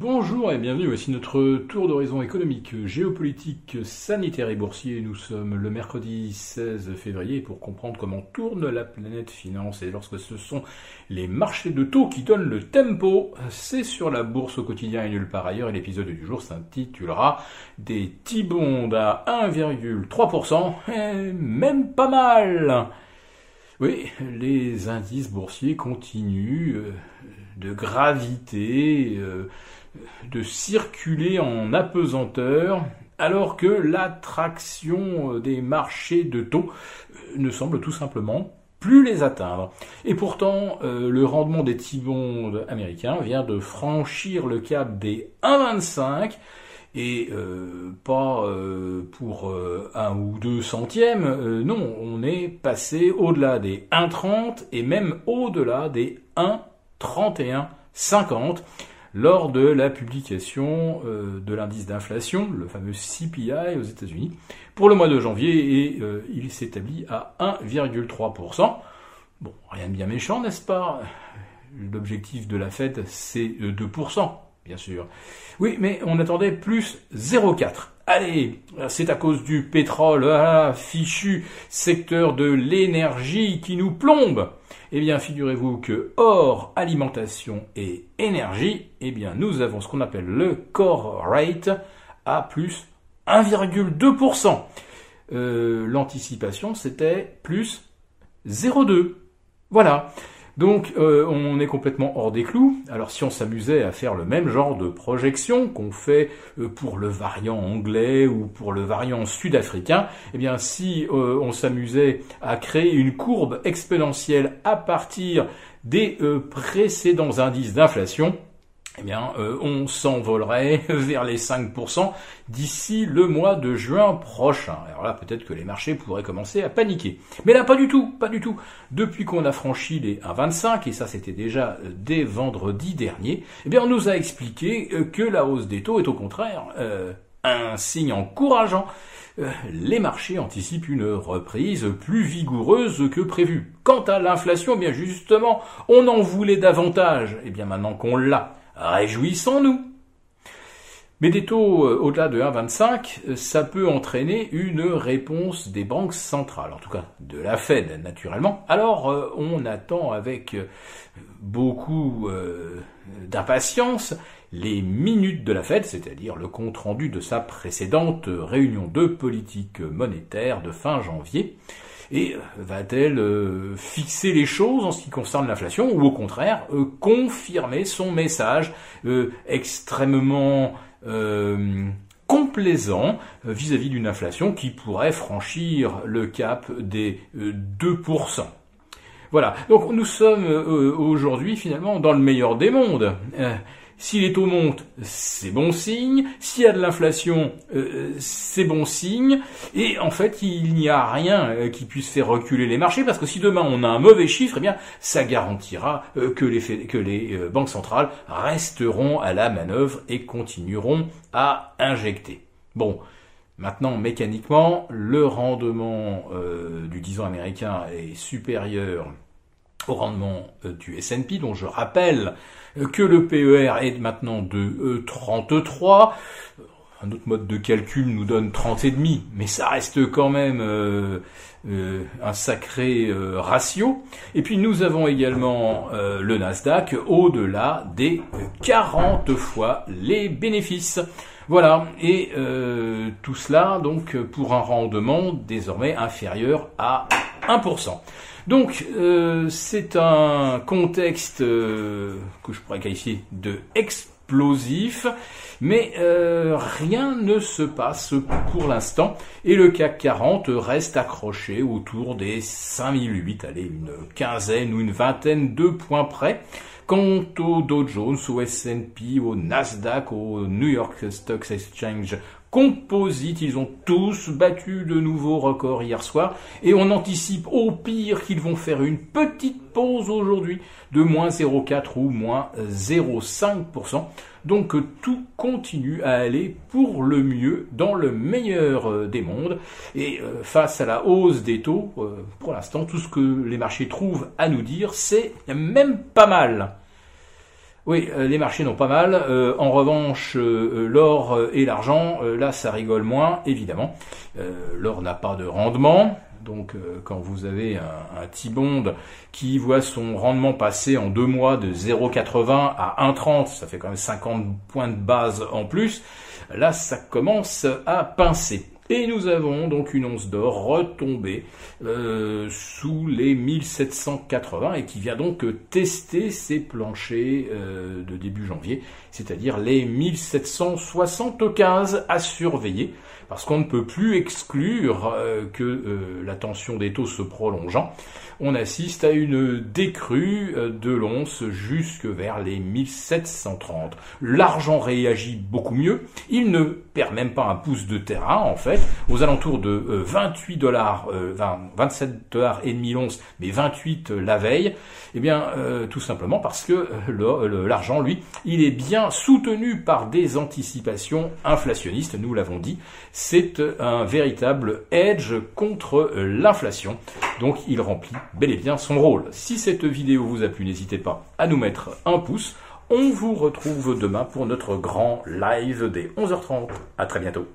Bonjour et bienvenue, voici notre tour d'horizon économique, géopolitique, sanitaire et boursier. Nous sommes le mercredi 16 février pour comprendre comment tourne la planète finance. Et lorsque ce sont les marchés de taux qui donnent le tempo, c'est sur la bourse au quotidien et nulle part ailleurs. Et l'épisode du jour s'intitulera Des T-bonds à 1,3%, même pas mal oui, les indices boursiers continuent euh, de graviter, euh, de circuler en apesanteur, alors que l'attraction euh, des marchés de taux ne semble tout simplement plus les atteindre. Et pourtant, le rendement des T-bonds américains vient de franchir le cap des 1,25 et euh, pas euh, pour euh, un ou deux centièmes, non, on est passé au-delà des 1,30 et même au-delà des 1,31,50 lors de la publication de l'indice d'inflation, le fameux CPI aux États-Unis, pour le mois de janvier et il s'établit à 1,3%. Bon, rien de bien méchant, n'est-ce pas? L'objectif de la Fed, c'est 2% bien sûr. Oui, mais on attendait plus 0,4. Allez, c'est à cause du pétrole, ah, fichu secteur de l'énergie qui nous plombe. Eh bien, figurez-vous que hors alimentation et énergie, eh bien, nous avons ce qu'on appelle le core rate à plus 1,2%. Euh, l'anticipation, c'était plus 0,2. Voilà. Donc euh, on est complètement hors des clous. Alors si on s'amusait à faire le même genre de projection qu'on fait euh, pour le variant anglais ou pour le variant sud-africain, eh bien si euh, on s'amusait à créer une courbe exponentielle à partir des précédents indices d'inflation, eh bien, euh, on s'envolerait vers les 5% d'ici le mois de juin prochain. Alors là, peut-être que les marchés pourraient commencer à paniquer. Mais là, pas du tout, pas du tout. Depuis qu'on a franchi les 1,25, et ça c'était déjà euh, dès vendredi dernier, eh bien, on nous a expliqué euh, que la hausse des taux est au contraire un signe encourageant. Les marchés anticipent une reprise plus vigoureuse que prévu. Quant à l'inflation, eh bien justement, on en voulait davantage. Eh bien maintenant qu'on l'a, Réjouissons-nous. Mais des taux euh, au-delà de 1,25, euh, ça peut entraîner une réponse des banques centrales, en tout cas de la Fed naturellement. Alors euh, on attend avec beaucoup d'impatience les minutes de la Fed, c'est-à-dire le compte rendu de sa précédente réunion de politique monétaire de fin janvier. Et euh, va-t-elle euh, fixer les choses en ce qui concerne l'inflation ou au contraire euh, confirmer son message extrêmement complaisant vis-à-vis d'une inflation qui pourrait franchir le cap des 2%. Voilà, donc nous sommes aujourd'hui finalement dans le meilleur des mondes. Si les taux montent, c'est bon signe. S'il y a de l'inflation, euh, c'est bon signe. Et en fait, il n'y a rien euh, qui puisse faire reculer les marchés parce que si demain on a un mauvais chiffre, eh bien, ça garantira euh, que les, que les banques centrales resteront à la manœuvre et continueront à injecter. Bon. Maintenant, mécaniquement, le rendement du 10 ans américain est supérieur au rendement du S&P, dont je rappelle que le PER est maintenant de 33. Euh, un autre mode de calcul nous donne 30,5, mais ça reste quand même euh, euh, un sacré ratio. Et puis nous avons également le Nasdaq au-delà des 40 fois les bénéfices. Voilà, et tout cela donc pour un rendement désormais inférieur à 1%. Donc euh, c'est un contexte euh, que je pourrais qualifier de explosif, mais euh, rien ne se passe pour l'instant et le CAC 40 reste accroché autour des 5008, allez une quinzaine ou une vingtaine de points près. Quant au Dow Jones, au S&P, au Nasdaq, au New York Stock Exchange composite. Ils ont tous battu de nouveaux records hier soir et on anticipe au pire qu'ils vont faire une petite pause aujourd'hui de moins 0,4 ou moins 0,5%. Donc tout continue à aller pour le mieux dans le meilleur euh, des mondes. Et euh, face à la hausse des taux, euh, pour l'instant, tout ce que les marchés trouvent à nous dire, c'est même pas mal. Oui, euh, les marchés n'ont pas mal. Euh, en revanche, euh, l'or et l'argent, là, ça rigole moins, évidemment. l'or n'a pas de rendement. Donc, quand vous avez un, un T-bond qui voit son rendement passer en deux mois de 0,80 à 1,30, ça fait quand même 50 points de base en plus. Là, ça commence à pincer. Et nous avons donc une once d'or retombée euh, sous les 1780 et qui vient donc tester ses planchers euh, de début janvier, c'est-à-dire les 1775 à surveiller, parce qu'on ne peut plus exclure euh, que la tension des taux se prolongeant, on assiste à une décrue de l'once jusque vers les 1730. L'argent réagit beaucoup mieux, il ne perd même pas un pouce de terrain en fait, aux alentours de 28 dollars, 27 dollars et demi l'once, mais 28 euh, la veille, eh bien, euh, tout simplement parce que euh, l'argent, lui, il est bien soutenu par des anticipations inflationnistes, nous l'avons dit. C'est un véritable edge contre l'inflation. Donc, il remplit bel et bien son rôle. Si cette vidéo vous a plu, n'hésitez pas à nous mettre un pouce. On vous retrouve demain pour notre grand live des 11h30. À très bientôt.